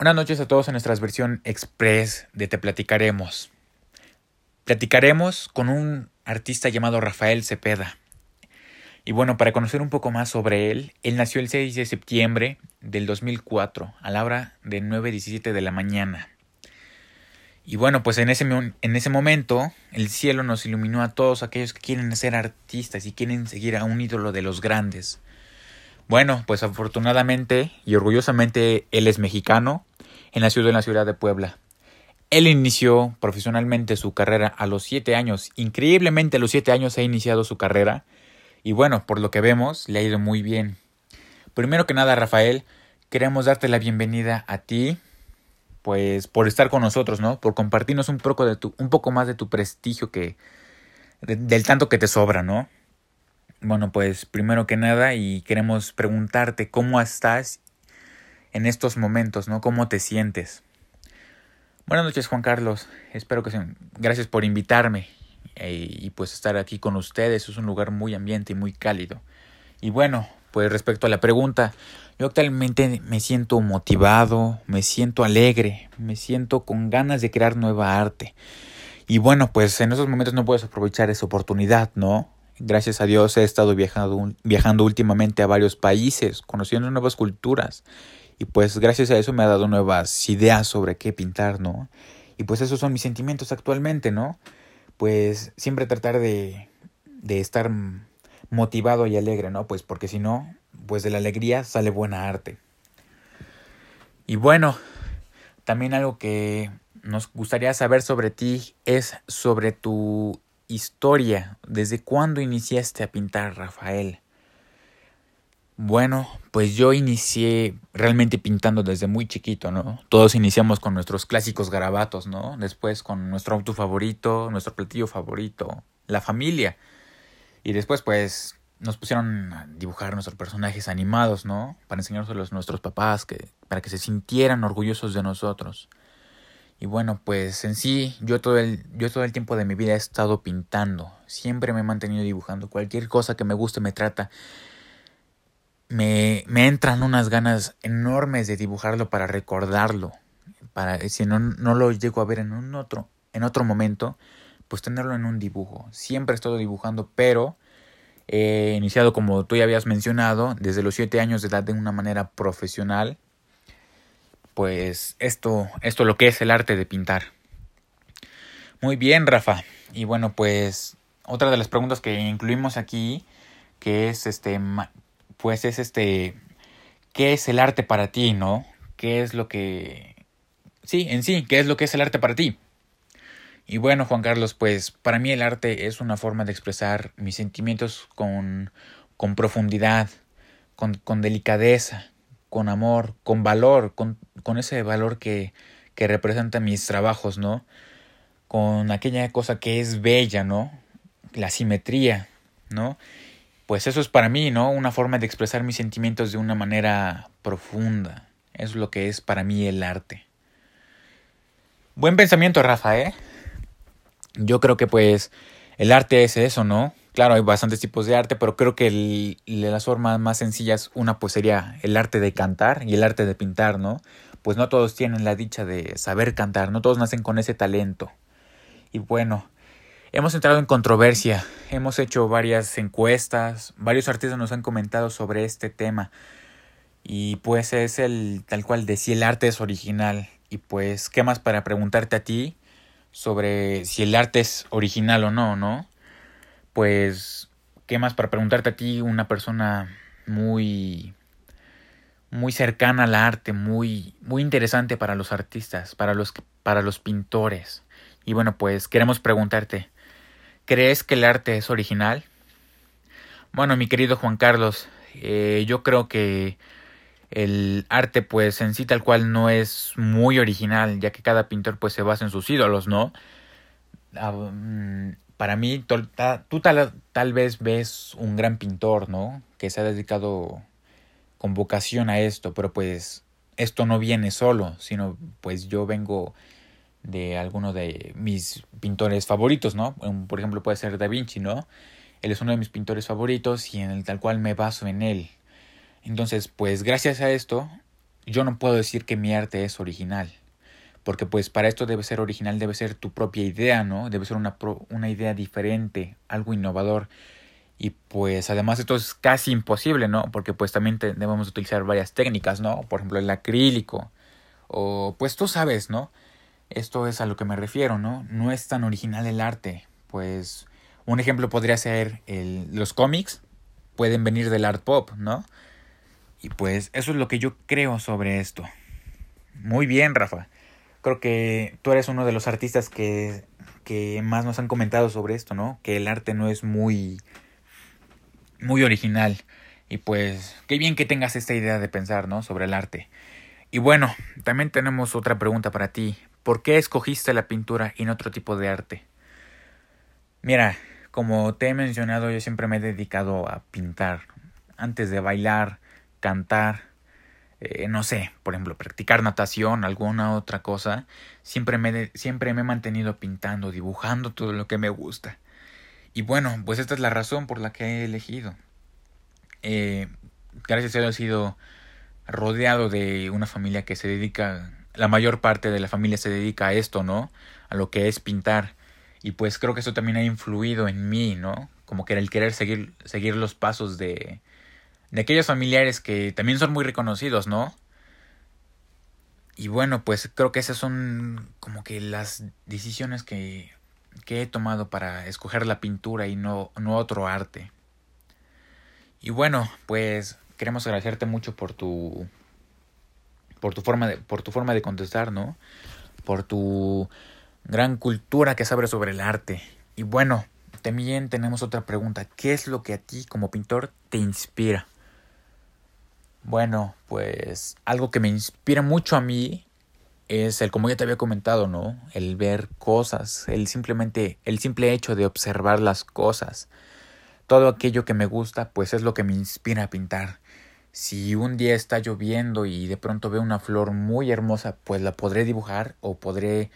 Buenas noches a todos en nuestra versión express de Te Platicaremos. Platicaremos con un artista llamado Rafael Cepeda. Y bueno, para conocer un poco más sobre él, él nació el 6 de septiembre del 2004 a la hora de 9.17 de la mañana. Y bueno, pues en ese, en ese momento el cielo nos iluminó a todos aquellos que quieren ser artistas y quieren seguir a un ídolo de los grandes. Bueno, pues afortunadamente y orgullosamente él es mexicano, en la ciudad en la ciudad de Puebla. Él inició profesionalmente su carrera a los siete años. Increíblemente a los siete años ha iniciado su carrera. Y bueno, por lo que vemos, le ha ido muy bien. Primero que nada, Rafael, queremos darte la bienvenida a ti, pues por estar con nosotros, ¿no? Por compartirnos un poco de tu, un poco más de tu prestigio que del tanto que te sobra, ¿no? Bueno, pues primero que nada y queremos preguntarte cómo estás en estos momentos, ¿no? ¿Cómo te sientes? Buenas noches, Juan Carlos. Espero que sean. Gracias por invitarme eh, y pues estar aquí con ustedes. Es un lugar muy ambiente y muy cálido. Y bueno, pues respecto a la pregunta, yo actualmente me siento motivado, me siento alegre, me siento con ganas de crear nueva arte. Y bueno, pues en esos momentos no puedes aprovechar esa oportunidad, ¿no? Gracias a Dios he estado viajando, viajando últimamente a varios países, conociendo nuevas culturas y pues gracias a eso me ha dado nuevas ideas sobre qué pintar, ¿no? Y pues esos son mis sentimientos actualmente, ¿no? Pues siempre tratar de, de estar motivado y alegre, ¿no? Pues porque si no, pues de la alegría sale buena arte. Y bueno, también algo que nos gustaría saber sobre ti es sobre tu historia. ¿Desde cuándo iniciaste a pintar, Rafael? Bueno, pues yo inicié realmente pintando desde muy chiquito, ¿no? Todos iniciamos con nuestros clásicos garabatos, ¿no? Después con nuestro auto favorito, nuestro platillo favorito, la familia. Y después pues nos pusieron a dibujar nuestros personajes animados, ¿no? Para enseñárselos a nuestros papás, que, para que se sintieran orgullosos de nosotros. Y bueno, pues en sí, yo todo, el, yo todo el tiempo de mi vida he estado pintando. Siempre me he mantenido dibujando. Cualquier cosa que me guste me trata me, me entran unas ganas enormes de dibujarlo para recordarlo. Para, si no, no lo llego a ver en un otro, en otro momento, pues tenerlo en un dibujo. Siempre he estado dibujando, pero he iniciado, como tú ya habías mencionado, desde los siete años de edad de una manera profesional. Pues esto, esto lo que es el arte de pintar. Muy bien, Rafa. Y bueno, pues otra de las preguntas que incluimos aquí, que es este pues es este, ¿qué es el arte para ti, no? ¿Qué es lo que... Sí, en sí, ¿qué es lo que es el arte para ti? Y bueno, Juan Carlos, pues para mí el arte es una forma de expresar mis sentimientos con, con profundidad, con, con delicadeza, con amor, con valor, con, con ese valor que, que representa mis trabajos, ¿no? Con aquella cosa que es bella, ¿no? La simetría, ¿no? Pues eso es para mí, ¿no? Una forma de expresar mis sentimientos de una manera profunda. Es lo que es para mí el arte. Buen pensamiento, Rafa, ¿eh? Yo creo que pues el arte es eso, ¿no? Claro, hay bastantes tipos de arte, pero creo que las formas más sencillas, una pues sería el arte de cantar y el arte de pintar, ¿no? Pues no todos tienen la dicha de saber cantar, no todos nacen con ese talento. Y bueno, Hemos entrado en controversia, hemos hecho varias encuestas, varios artistas nos han comentado sobre este tema y pues es el tal cual de si el arte es original y pues qué más para preguntarte a ti sobre si el arte es original o no, ¿no? Pues qué más para preguntarte a ti una persona muy muy cercana al arte, muy muy interesante para los artistas, para los para los pintores. Y bueno, pues queremos preguntarte ¿Crees que el arte es original? Bueno, mi querido Juan Carlos, eh, yo creo que el arte pues en sí tal cual no es muy original, ya que cada pintor pues se basa en sus ídolos, ¿no? Ah, mm, para mí, tú tal, tal vez ves un gran pintor, ¿no? Que se ha dedicado con vocación a esto, pero pues esto no viene solo, sino pues yo vengo de alguno de mis pintores favoritos, ¿no? Por ejemplo, puede ser Da Vinci, ¿no? Él es uno de mis pintores favoritos y en el tal cual me baso en él. Entonces, pues gracias a esto, yo no puedo decir que mi arte es original. Porque pues para esto debe ser original, debe ser tu propia idea, ¿no? Debe ser una, una idea diferente, algo innovador. Y pues además esto es casi imposible, ¿no? Porque pues también debemos utilizar varias técnicas, ¿no? Por ejemplo el acrílico. O pues tú sabes, ¿no? Esto es a lo que me refiero, ¿no? No es tan original el arte. Pues un ejemplo podría ser los cómics. Pueden venir del art pop, ¿no? Y pues eso es lo que yo creo sobre esto. Muy bien, Rafa. Creo que tú eres uno de los artistas que, que más nos han comentado sobre esto, ¿no? Que el arte no es muy muy original. Y pues, qué bien que tengas esta idea de pensar, ¿no? Sobre el arte. Y bueno, también tenemos otra pregunta para ti. ¿Por qué escogiste la pintura y no otro tipo de arte? Mira, como te he mencionado, yo siempre me he dedicado a pintar. Antes de bailar, cantar, eh, no sé, por ejemplo, practicar natación, alguna otra cosa, siempre me, siempre me he mantenido pintando, dibujando todo lo que me gusta. Y bueno, pues esta es la razón por la que he elegido. Eh, gracias a Dios he sido rodeado de una familia que se dedica, la mayor parte de la familia se dedica a esto, ¿no? A lo que es pintar. Y pues creo que eso también ha influido en mí, ¿no? Como que era el querer seguir, seguir los pasos de, de aquellos familiares que también son muy reconocidos, ¿no? Y bueno, pues creo que esas son como que las decisiones que que he tomado para escoger la pintura y no, no otro arte. Y bueno, pues queremos agradecerte mucho por tu por tu forma de por tu forma de contestar, ¿no? Por tu gran cultura que sabes sobre el arte. Y bueno, también tenemos otra pregunta, ¿qué es lo que a ti como pintor te inspira? Bueno, pues algo que me inspira mucho a mí es el, como ya te había comentado, ¿no? El ver cosas, el simplemente, el simple hecho de observar las cosas. Todo aquello que me gusta, pues es lo que me inspira a pintar. Si un día está lloviendo y de pronto veo una flor muy hermosa, pues la podré dibujar o podré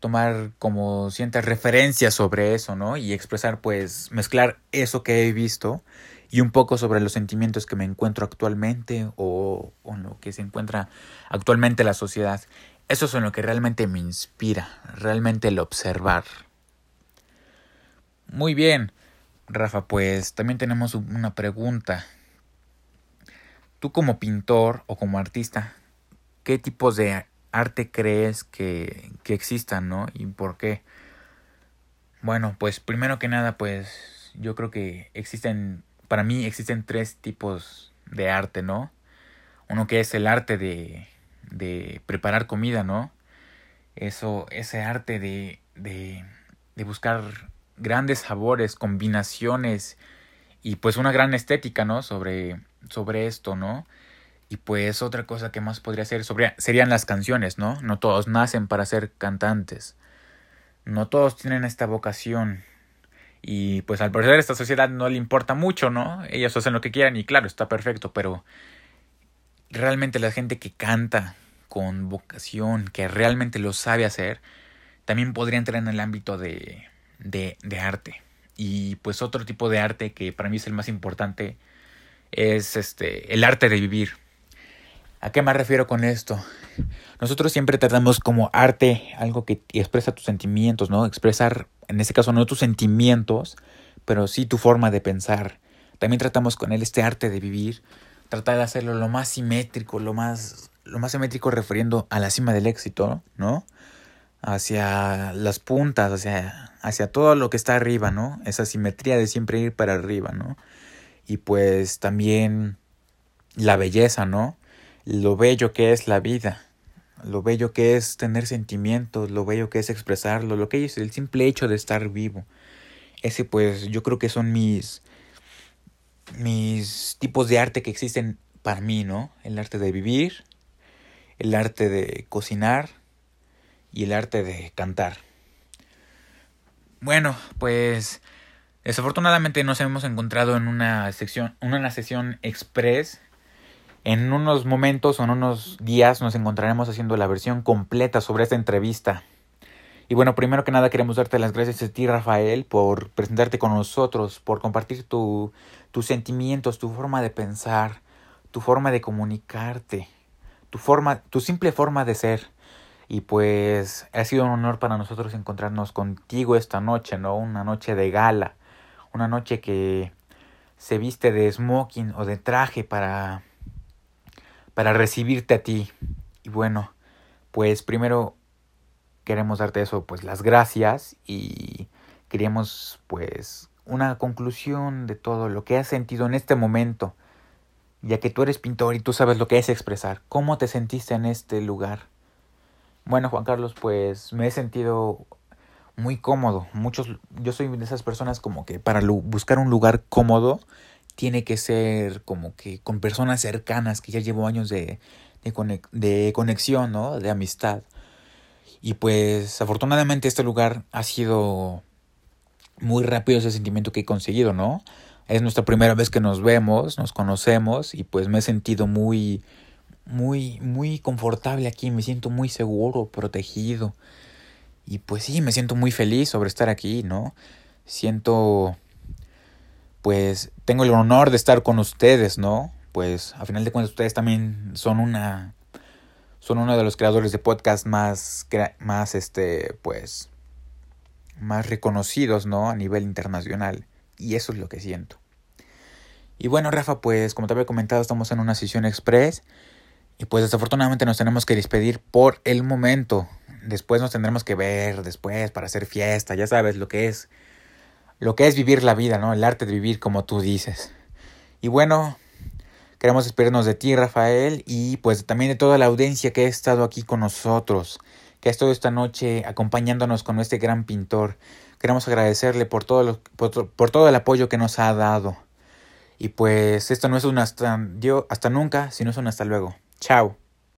tomar como ciertas referencias sobre eso, ¿no? Y expresar, pues, mezclar eso que he visto y un poco sobre los sentimientos que me encuentro actualmente o, o en lo que se encuentra actualmente la sociedad. Eso es en lo que realmente me inspira, realmente el observar. Muy bien, Rafa, pues también tenemos una pregunta. Tú como pintor o como artista, ¿qué tipos de arte crees que, que existan, no? ¿Y por qué? Bueno, pues primero que nada, pues yo creo que existen, para mí existen tres tipos de arte, ¿no? Uno que es el arte de, de preparar comida, ¿no? Eso, ese arte de, de, de buscar grandes sabores, combinaciones y pues una gran estética, ¿no? Sobre, sobre esto, ¿no? Y pues otra cosa que más podría ser sobre, serían las canciones, ¿no? No todos nacen para ser cantantes. No todos tienen esta vocación. Y pues al parecer esta sociedad no le importa mucho, ¿no? Ellos hacen lo que quieran y claro, está perfecto, pero realmente la gente que canta con vocación, que realmente lo sabe hacer, también podría entrar en el ámbito de, de, de arte. Y pues otro tipo de arte que para mí es el más importante es este el arte de vivir. ¿A qué me refiero con esto? Nosotros siempre tratamos como arte algo que expresa tus sentimientos, ¿no? Expresar, en este caso, no tus sentimientos, pero sí tu forma de pensar. También tratamos con él este arte de vivir, tratar de hacerlo lo más simétrico, lo más, lo más simétrico refiriendo a la cima del éxito, ¿no? Hacia las puntas, hacia, hacia todo lo que está arriba, ¿no? Esa simetría de siempre ir para arriba, ¿no? Y pues también la belleza, ¿no? Lo bello que es la vida, lo bello que es tener sentimientos, lo bello que es expresarlo, lo que es el simple hecho de estar vivo. Ese pues yo creo que son mis mis tipos de arte que existen para mí, ¿no? El arte de vivir, el arte de cocinar y el arte de cantar. Bueno, pues desafortunadamente nos hemos encontrado en una sección, una sesión express. En unos momentos o en unos días nos encontraremos haciendo la versión completa sobre esta entrevista. Y bueno, primero que nada queremos darte las gracias a ti, Rafael, por presentarte con nosotros, por compartir tu, tus sentimientos, tu forma de pensar, tu forma de comunicarte, tu forma, tu simple forma de ser. Y pues ha sido un honor para nosotros encontrarnos contigo esta noche, ¿no? Una noche de gala, una noche que se viste de smoking o de traje para para recibirte a ti. Y bueno, pues primero queremos darte eso, pues las gracias y queríamos pues una conclusión de todo lo que has sentido en este momento, ya que tú eres pintor y tú sabes lo que es expresar. ¿Cómo te sentiste en este lugar? Bueno, Juan Carlos, pues me he sentido muy cómodo. Muchos, yo soy de esas personas como que para buscar un lugar cómodo tiene que ser como que con personas cercanas que ya llevo años de, de, de conexión, ¿no? De amistad. Y pues afortunadamente este lugar ha sido muy rápido ese sentimiento que he conseguido, ¿no? Es nuestra primera vez que nos vemos, nos conocemos y pues me he sentido muy, muy, muy confortable aquí, me siento muy seguro, protegido. Y pues sí, me siento muy feliz sobre estar aquí, ¿no? Siento, pues, tengo el honor de estar con ustedes, ¿no? Pues, a final de cuentas, ustedes también son una, son uno de los creadores de podcast más, más, este, pues, más reconocidos, ¿no? A nivel internacional. Y eso es lo que siento. Y bueno, Rafa, pues como te había comentado, estamos en una sesión express. Y pues desafortunadamente nos tenemos que despedir por el momento. Después nos tendremos que ver, después, para hacer fiesta, ya sabes lo que es. Lo que es vivir la vida, ¿no? El arte de vivir como tú dices. Y bueno, queremos despedirnos de ti, Rafael, y pues también de toda la audiencia que ha estado aquí con nosotros que ha estado esta noche acompañándonos con este gran pintor. Queremos agradecerle por todo, lo, por, todo el apoyo que nos ha dado. Y pues esto no es un hasta, hasta nunca, sino es un hasta luego. Chao.